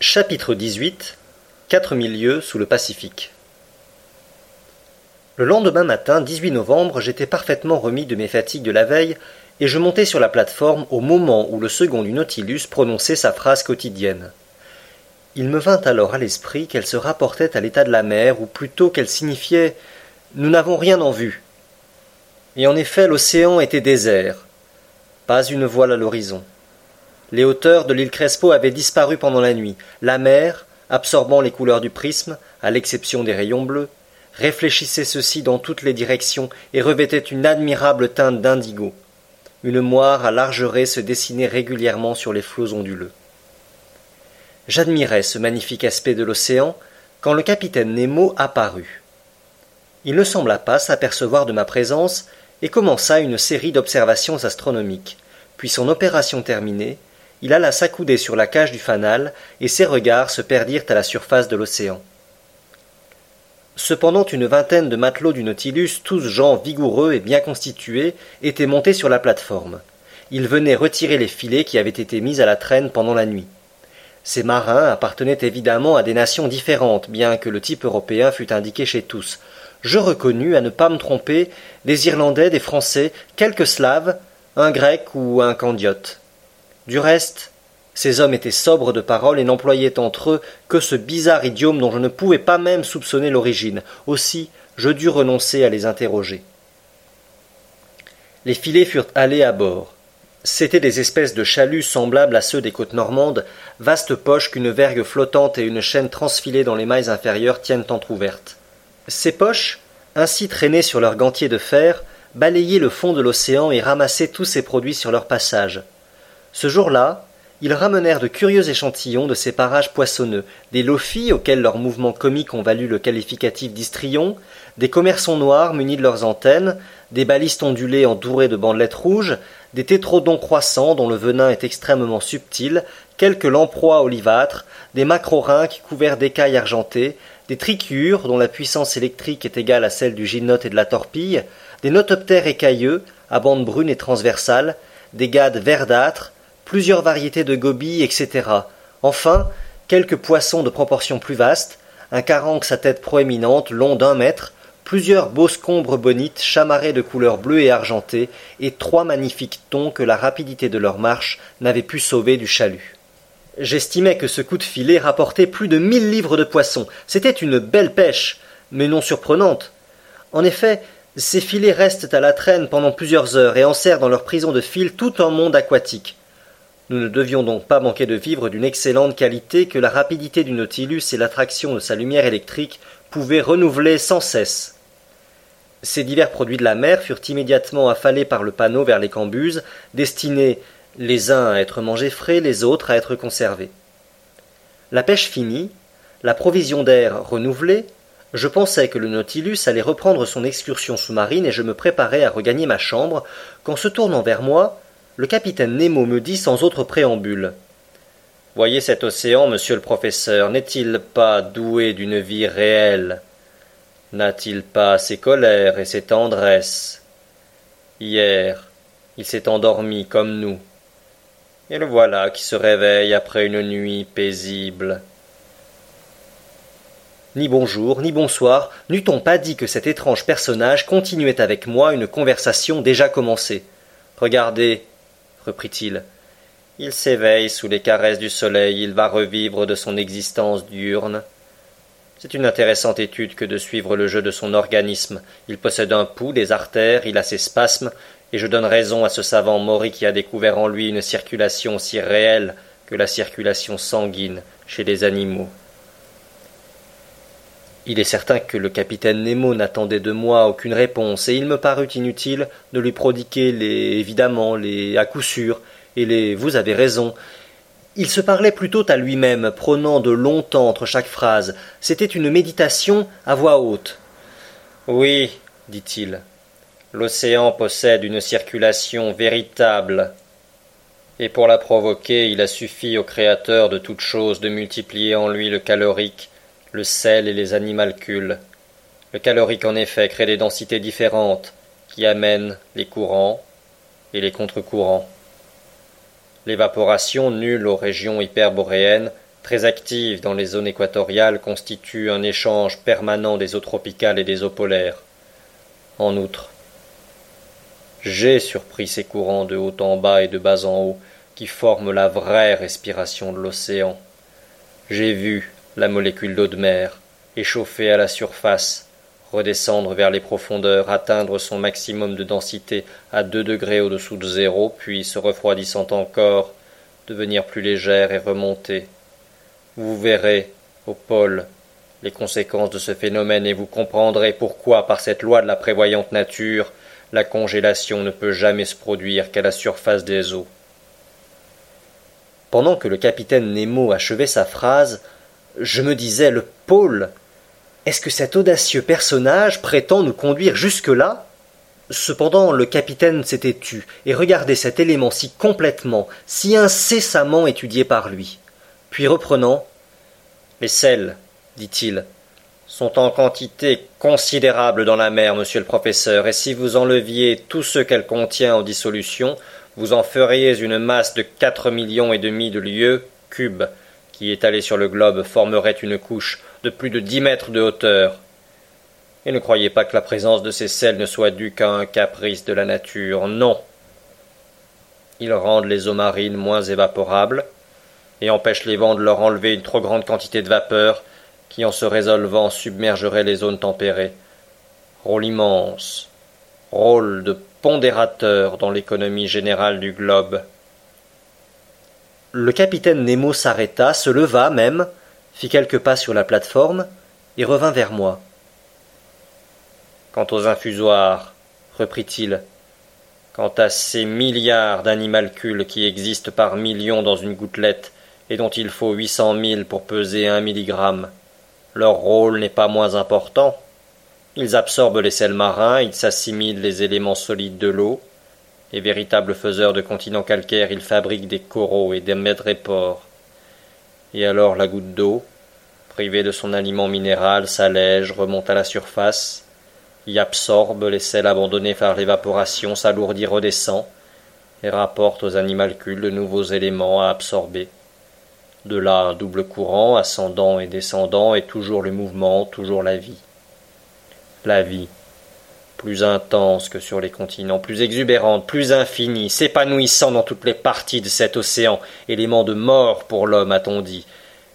Chapitre 18 4000 lieues sous le Pacifique Le lendemain matin, 18 novembre, j'étais parfaitement remis de mes fatigues de la veille et je montai sur la plateforme au moment où le second du Nautilus prononçait sa phrase quotidienne. Il me vint alors à l'esprit qu'elle se rapportait à l'état de la mer, ou plutôt qu'elle signifiait Nous n'avons rien en vue. Et en effet, l'océan était désert. Pas une voile à l'horizon. Les hauteurs de l'île Crespo avaient disparu pendant la nuit. La mer, absorbant les couleurs du prisme, à l'exception des rayons bleus, réfléchissait ceux-ci dans toutes les directions et revêtait une admirable teinte d'indigo. Une moire à large raie se dessinait régulièrement sur les flots onduleux. J'admirais ce magnifique aspect de l'océan quand le capitaine Nemo apparut. Il ne sembla pas s'apercevoir de ma présence et commença une série d'observations astronomiques. Puis son opération terminée, il alla s'accouder sur la cage du fanal, et ses regards se perdirent à la surface de l'océan. Cependant une vingtaine de matelots du Nautilus, tous gens vigoureux et bien constitués, étaient montés sur la plateforme. Ils venaient retirer les filets qui avaient été mis à la traîne pendant la nuit. Ces marins appartenaient évidemment à des nations différentes, bien que le type européen fût indiqué chez tous. Je reconnus, à ne pas me tromper, des Irlandais, des Français, quelques Slaves, un Grec ou un Candiote. Du reste, ces hommes étaient sobres de parole et n'employaient entre eux que ce bizarre idiome dont je ne pouvais pas même soupçonner l'origine. Aussi, je dus renoncer à les interroger. Les filets furent allés à bord. C'étaient des espèces de chaluts semblables à ceux des côtes normandes, vastes poches qu'une vergue flottante et une chaîne transfilée dans les mailles inférieures tiennent entr'ouvertes. Ces poches, ainsi traînées sur leurs gantiers de fer, balayaient le fond de l'océan et ramassaient tous ces produits sur leur passage. Ce jour-là, ils ramenèrent de curieux échantillons de ces parages poissonneux, des lophies auxquels leurs mouvements comiques ont valu le qualificatif d'histrions, des commerçons noirs munis de leurs antennes, des balistes ondulés entourés de bandelettes rouges, des tétrodons croissants dont le venin est extrêmement subtil, quelques lamproies olivâtres, des macrorhinques couverts d'écailles argentées, des trichiures dont la puissance électrique est égale à celle du gymnote et de la torpille, des notoptères écailleux à bandes brunes et transversales, des gades verdâtres, plusieurs variétés de gobies, etc. Enfin, quelques poissons de proportions plus vastes, un caranx à tête proéminente, long d'un mètre, plusieurs beaux scombres bonites chamarrés de couleur bleue et argentée, et trois magnifiques thons que la rapidité de leur marche n'avait pu sauver du chalut. J'estimais que ce coup de filet rapportait plus de mille livres de poissons. C'était une belle pêche, mais non surprenante. En effet, ces filets restent à la traîne pendant plusieurs heures et enserrent dans leur prison de fil tout un monde aquatique. Nous ne devions donc pas manquer de vivre d'une excellente qualité que la rapidité du Nautilus et l'attraction de sa lumière électrique pouvaient renouveler sans cesse. Ces divers produits de la mer furent immédiatement affalés par le panneau vers les cambuses, destinés les uns à être mangés frais, les autres à être conservés. La pêche finie, la provision d'air renouvelée, je pensais que le Nautilus allait reprendre son excursion sous-marine et je me préparais à regagner ma chambre, quand se tournant vers moi, le capitaine Nemo me dit sans autre préambule. Voyez cet océan, monsieur le professeur, n'est-il pas doué d'une vie réelle? N'a-t-il pas ses colères et ses tendresses? Hier, il s'est endormi comme nous. Et le voilà qui se réveille après une nuit paisible. Ni bonjour, ni bonsoir, n'eût-on pas dit que cet étrange personnage continuait avec moi une conversation déjà commencée? Regardez, reprit-il. Il s'éveille sous les caresses du soleil, il va revivre de son existence diurne. C'est une intéressante étude que de suivre le jeu de son organisme. Il possède un pouls, des artères, il a ses spasmes, et je donne raison à ce savant Maury qui a découvert en lui une circulation aussi réelle que la circulation sanguine chez les animaux. Il est certain que le capitaine Nemo n'attendait de moi aucune réponse, et il me parut inutile de lui prodiguer les évidemment, les à coup sûr, et les vous avez raison. Il se parlait plutôt à lui-même, prenant de longs temps entre chaque phrase. C'était une méditation à voix haute. Oui, dit-il, l'océan possède une circulation véritable. Et pour la provoquer, il a suffi au Créateur de toutes choses de multiplier en lui le calorique le sel et les animalcules. Le calorique en effet crée des densités différentes qui amènent les courants et les contre-courants. L'évaporation nulle aux régions hyperboréennes très active dans les zones équatoriales, constitue un échange permanent des eaux tropicales et des eaux polaires. En outre, j'ai surpris ces courants de haut en bas et de bas en haut qui forment la vraie respiration de l'océan. J'ai vu la molécule d'eau de mer, échauffée à la surface, redescendre vers les profondeurs, atteindre son maximum de densité à deux degrés au-dessous de zéro, puis, se refroidissant encore, devenir plus légère et remonter. Vous verrez, au pôle, les conséquences de ce phénomène et vous comprendrez pourquoi, par cette loi de la prévoyante nature, la congélation ne peut jamais se produire qu'à la surface des eaux. Pendant que le capitaine Nemo achevait sa phrase, je me disais le pôle. Est-ce que cet audacieux personnage prétend nous conduire jusque-là? Cependant, le capitaine s'était tu et regardait cet élément si complètement, si incessamment étudié par lui. Puis reprenant Les sels, dit-il, sont en quantité considérable dans la mer, monsieur le professeur, et si vous enleviez tout ce qu'elle contient en dissolution, vous en feriez une masse de quatre millions et demi de lieues cubes, qui étalée sur le globe formerait une couche de plus de dix mètres de hauteur. Et ne croyez pas que la présence de ces sels ne soit due qu'à un caprice de la nature, non. Ils rendent les eaux marines moins évaporables, et empêchent les vents de leur enlever une trop grande quantité de vapeur, qui en se résolvant submergerait les zones tempérées. Rôle immense, rôle de pondérateur dans l'économie générale du globe. Le capitaine Nemo s'arrêta, se leva même, fit quelques pas sur la plate-forme, et revint vers moi. Quant aux infusoires, reprit-il, quant à ces milliards d'animalcules qui existent par millions dans une gouttelette et dont il faut huit cent mille pour peser un milligramme, leur rôle n'est pas moins important. Ils absorbent les sels marins, ils s'assimilent les éléments solides de l'eau. Les véritables faiseurs de continents calcaires, ils fabriquent des coraux et des madrépores. Et alors la goutte d'eau, privée de son aliment minéral, s'allège, remonte à la surface, y absorbe les sels abandonnés par l'évaporation, s'alourdit, redescend, et rapporte aux animalcules de nouveaux éléments à absorber. De là un double courant, ascendant et descendant, et toujours le mouvement, toujours la vie. La vie, plus intense que sur les continents, plus exubérante, plus infinie, s'épanouissant dans toutes les parties de cet océan, élément de mort pour l'homme, a-t-on dit,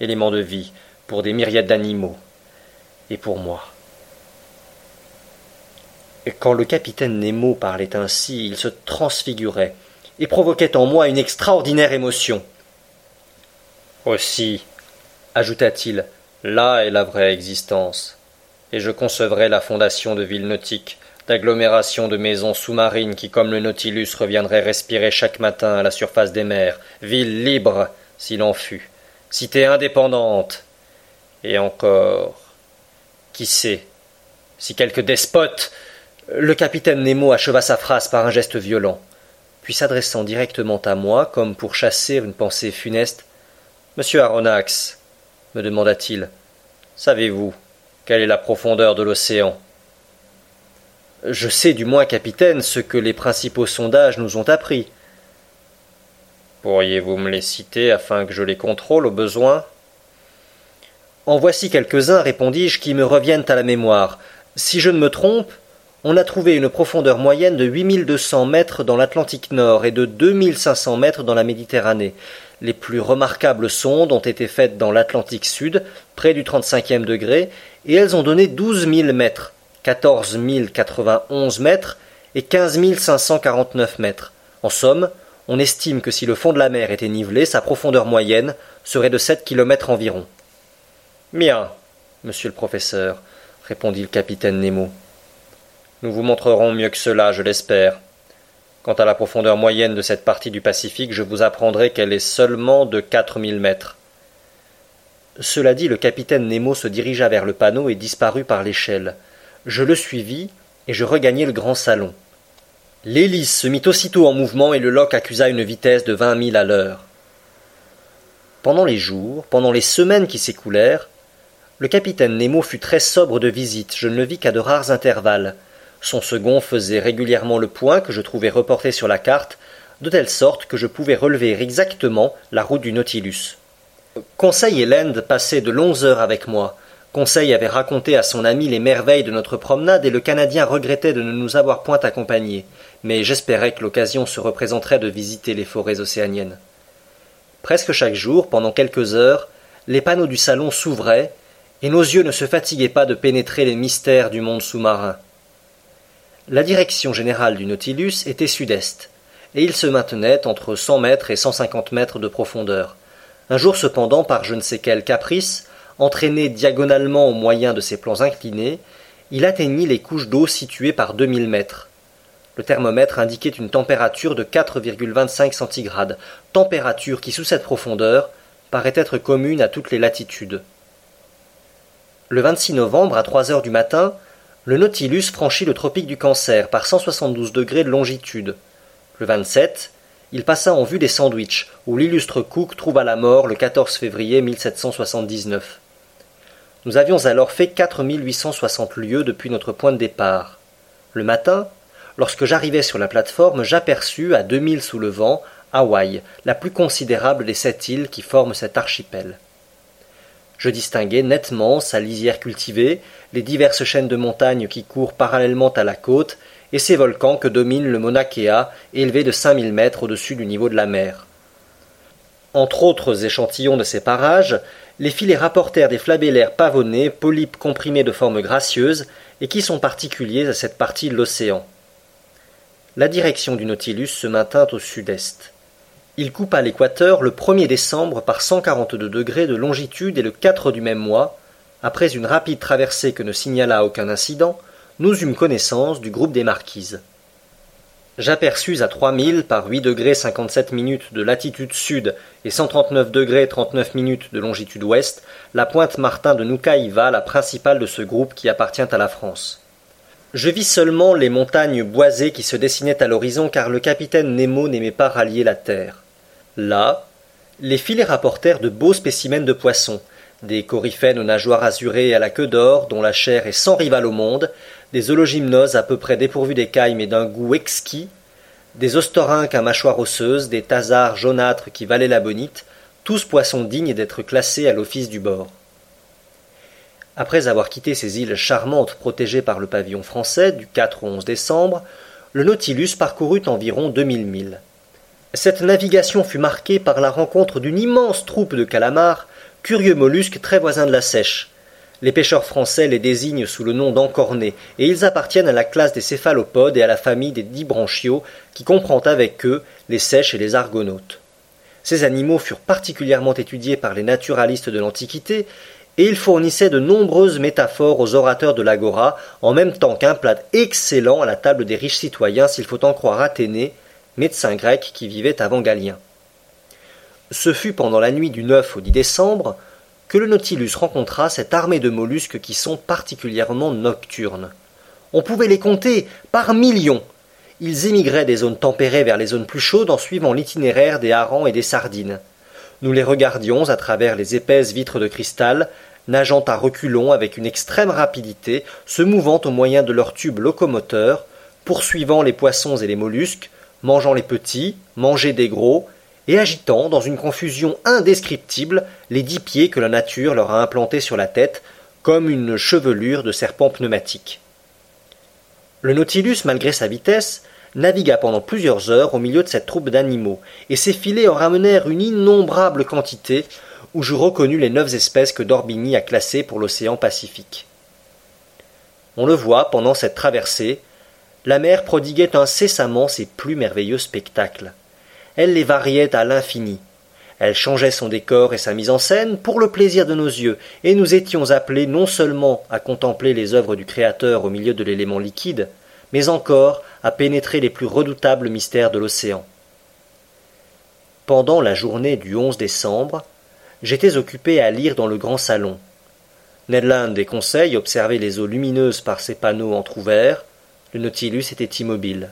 élément de vie pour des myriades d'animaux, et pour moi. Et quand le capitaine Nemo parlait ainsi, il se transfigurait, et provoquait en moi une extraordinaire émotion. Aussi, ajouta-t-il, là est la vraie existence, et je concevrai la fondation de villes nautiques, d'agglomérations de maisons sous-marines qui, comme le Nautilus, reviendraient respirer chaque matin à la surface des mers, villes libres, s'il en fut, cités indépendantes, et encore, qui sait, si quelque despote. Le capitaine Nemo acheva sa phrase par un geste violent, puis s'adressant directement à moi, comme pour chasser une pensée funeste, Monsieur Aronnax, me demanda-t-il, savez-vous quelle est la profondeur de l'océan? Je sais du moins, capitaine, ce que les principaux sondages nous ont appris. Pourriez-vous me les citer afin que je les contrôle au besoin? En voici quelques-uns, répondis-je, qui me reviennent à la mémoire. Si je ne me trompe, on a trouvé une profondeur moyenne de 8200 mètres dans l'Atlantique Nord et de 2500 mètres dans la Méditerranée. Les plus remarquables sondes ont été faites dans l'Atlantique Sud, près du 35e degré, et elles ont donné 12 000 mètres, 14 091 mètres et 15 549 mètres. En somme, on estime que si le fond de la mer était nivelé, sa profondeur moyenne serait de 7 kilomètres environ. Bien, monsieur le professeur, répondit le capitaine Nemo. Nous vous montrerons mieux que cela, je l'espère. Quant à la profondeur moyenne de cette partie du Pacifique, je vous apprendrai qu'elle est seulement de quatre mille mètres. Cela dit, le capitaine Nemo se dirigea vers le panneau et disparut par l'échelle. Je le suivis, et je regagnai le grand salon. L'hélice se mit aussitôt en mouvement et le loch accusa une vitesse de vingt milles à l'heure. Pendant les jours, pendant les semaines qui s'écoulèrent, le capitaine Nemo fut très sobre de visite, je ne le vis qu'à de rares intervalles. Son second faisait régulièrement le point que je trouvais reporté sur la carte, de telle sorte que je pouvais relever exactement la route du Nautilus. Conseil et Land passaient de longues heures avec moi. Conseil avait raconté à son ami les merveilles de notre promenade et le Canadien regrettait de ne nous avoir point accompagnés, mais j'espérais que l'occasion se représenterait de visiter les forêts océaniennes. Presque chaque jour, pendant quelques heures, les panneaux du salon s'ouvraient, et nos yeux ne se fatiguaient pas de pénétrer les mystères du monde sous-marin. La direction générale du Nautilus était sud-est, et il se maintenait entre cent mètres et cent cinquante mètres de profondeur. Un jour cependant, par je ne sais quel caprice, entraîné diagonalement au moyen de ses plans inclinés, il atteignit les couches d'eau situées par deux mille mètres. Le thermomètre indiquait une température de 4,25 centigrades, température qui, sous cette profondeur, paraît être commune à toutes les latitudes. Le 26 novembre, à trois heures du matin, le Nautilus franchit le tropique du Cancer par 172 degrés de longitude. Le 27, il passa en vue des Sandwiches, où l'illustre Cook trouva la mort le 14 février 1779. Nous avions alors fait 4860 lieues depuis notre point de départ. Le matin, lorsque j'arrivai sur la plateforme, j'aperçus, à deux milles sous le vent, Hawaï, la plus considérable des sept îles qui forment cet archipel. Je distinguai nettement sa lisière cultivée, les diverses chaînes de montagnes qui courent parallèlement à la côte, et ces volcans que domine le Mauna Kea, élevé de cinq mille mètres au-dessus du niveau de la mer. Entre autres échantillons de ces parages, les filets rapportèrent des flabellaires pavonnés, polypes comprimés de forme gracieuse, et qui sont particuliers à cette partie de l'océan. La direction du Nautilus se maintint au sud-est. Il coupa l'équateur le 1er décembre par 142 degrés de longitude et le 4 du même mois, après une rapide traversée que ne signala aucun incident, nous eûmes connaissance du groupe des Marquises. J'aperçus à trois milles par 8 degrés 57 minutes de latitude sud et 139 degrés 39 minutes de longitude ouest la pointe Martin de Nukaïva, la principale de ce groupe qui appartient à la France. Je vis seulement les montagnes boisées qui se dessinaient à l'horizon car le capitaine Nemo n'aimait pas rallier la terre. Là, les filets rapportèrent de beaux spécimens de poissons, des coryphènes aux nageoires azurées à la queue d'or, dont la chair est sans rival au monde, des hologymnoses à peu près dépourvus d'écailles mais d'un goût exquis, des ostorhinques à mâchoire osseuse, des thasards jaunâtres qui valaient la bonite, tous poissons dignes d'être classés à l'office du bord. Après avoir quitté ces îles charmantes protégées par le pavillon français du 4 au 11 décembre, le Nautilus parcourut environ deux mille milles. Cette navigation fut marquée par la rencontre d'une immense troupe de calamars, curieux mollusques très voisins de la sèche. Les pêcheurs français les désignent sous le nom d'encornés, et ils appartiennent à la classe des céphalopodes et à la famille des dibranchiaux, qui comprend avec eux les sèches et les argonautes. Ces animaux furent particulièrement étudiés par les naturalistes de l'Antiquité, et ils fournissaient de nombreuses métaphores aux orateurs de l'agora, en même temps qu'un plat excellent à la table des riches citoyens, s'il faut en croire Athénée, médecin grec qui vivait avant Galien. Ce fut pendant la nuit du 9 au 10 décembre que le Nautilus rencontra cette armée de mollusques qui sont particulièrement nocturnes. On pouvait les compter par millions. Ils émigraient des zones tempérées vers les zones plus chaudes en suivant l'itinéraire des harengs et des sardines. Nous les regardions à travers les épaisses vitres de cristal, nageant à reculons avec une extrême rapidité, se mouvant au moyen de leurs tubes locomoteurs, poursuivant les poissons et les mollusques, mangeant les petits, mangeant des gros, et agitant, dans une confusion indescriptible, les dix pieds que la nature leur a implantés sur la tête, comme une chevelure de serpent pneumatique. Le Nautilus, malgré sa vitesse, navigua pendant plusieurs heures au milieu de cette troupe d'animaux, et ses filets en ramenèrent une innombrable quantité, où je reconnus les neuf espèces que Dorbigny a classées pour l'océan Pacifique. On le voit pendant cette traversée, la mer prodiguait incessamment ses plus merveilleux spectacles. Elle les variait à l'infini. Elle changeait son décor et sa mise en scène pour le plaisir de nos yeux, et nous étions appelés non seulement à contempler les œuvres du Créateur au milieu de l'élément liquide, mais encore à pénétrer les plus redoutables mystères de l'océan. Pendant la journée du 11 décembre, j'étais occupé à lire dans le grand salon. Ned Land et Conseil observaient les eaux lumineuses par ses panneaux entr'ouverts, le Nautilus était immobile.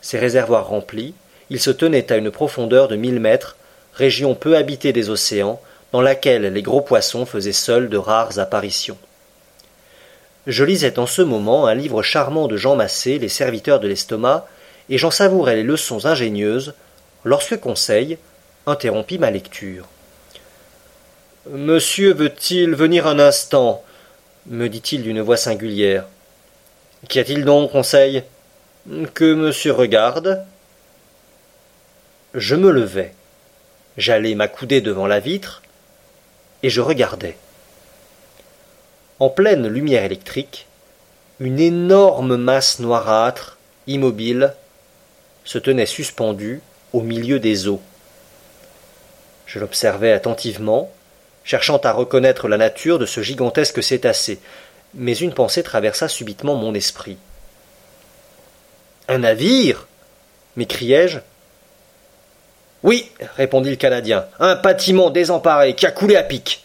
Ses réservoirs remplis, il se tenait à une profondeur de mille mètres, région peu habitée des océans, dans laquelle les gros poissons faisaient seuls de rares apparitions. Je lisais en ce moment un livre charmant de Jean Massé, Les serviteurs de l'estomac, et j'en savourais les leçons ingénieuses, lorsque Conseil interrompit ma lecture. Monsieur veut-il venir un instant? me dit-il d'une voix singulière. Qu'y a-t-il donc, Conseil? Que monsieur regarde? Je me levai. J'allais m'accouder devant la vitre, et je regardais. En pleine lumière électrique, une énorme masse noirâtre, immobile, se tenait suspendue au milieu des eaux. Je l'observais attentivement, cherchant à reconnaître la nature de ce gigantesque cétacé, mais une pensée traversa subitement mon esprit. Un navire m'écriai-je. Oui, répondit le Canadien, un bâtiment désemparé qui a coulé à pic.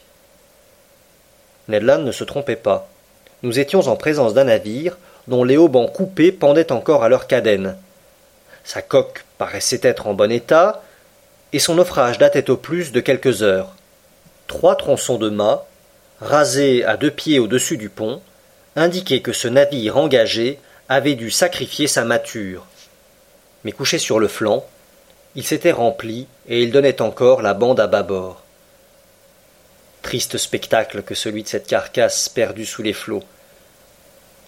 Ned Land ne se trompait pas. Nous étions en présence d'un navire dont les haubans coupés pendaient encore à leur cadène. Sa coque paraissait être en bon état, et son naufrage datait au plus de quelques heures. Trois tronçons de mât, rasés à deux pieds au-dessus du pont, indiquaient que ce navire engagé avait dû sacrifier sa mâture. Mais couché sur le flanc, il s'était rempli et il donnait encore la bande à bâbord. Triste spectacle que celui de cette carcasse perdue sous les flots.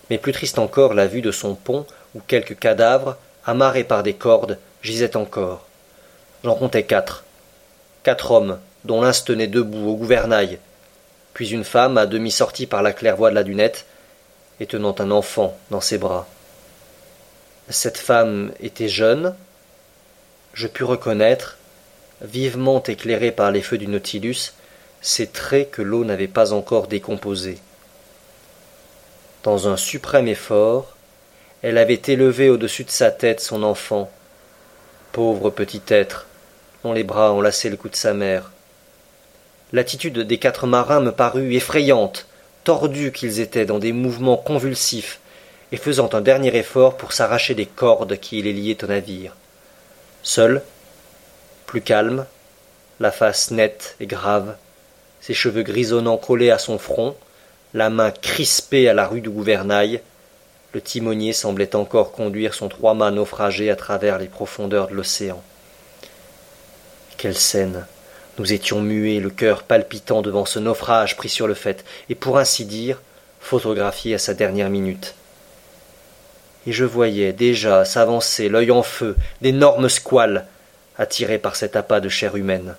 Mais plus triste encore la vue de son pont où quelques cadavres, amarrés par des cordes, gisaient encore. J'en comptais quatre. Quatre hommes, dont l'un se tenait debout au gouvernail, puis une femme à demi sortie par la claire-voie de la dunette, et tenant un enfant dans ses bras. Cette femme était jeune, je pus reconnaître, vivement éclairée par les feux du Nautilus, ses traits que l'eau n'avait pas encore décomposés. Dans un suprême effort, elle avait élevé au-dessus de sa tête son enfant, pauvre petit être, dont les bras enlaçaient le cou de sa mère. L'attitude des quatre marins me parut effrayante, tordus qu'ils étaient dans des mouvements convulsifs, et faisant un dernier effort pour s'arracher des cordes qui les liaient au navire. Seul, plus calme, la face nette et grave, ses cheveux grisonnants collés à son front, la main crispée à la rue du gouvernail, le timonier semblait encore conduire son trois-mâts naufragé à travers les profondeurs de l'océan. Quelle scène Nous étions muets, le cœur palpitant devant ce naufrage pris sur le fait, et pour ainsi dire, photographié à sa dernière minute et je voyais déjà s'avancer, l'œil en feu, d'énormes squales, attirés par cet appât de chair humaine.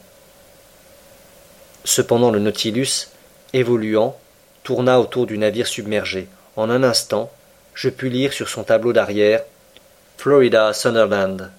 Cependant le Nautilus, évoluant, tourna autour du navire submergé. En un instant, je pus lire sur son tableau d'arrière Florida Sunderland.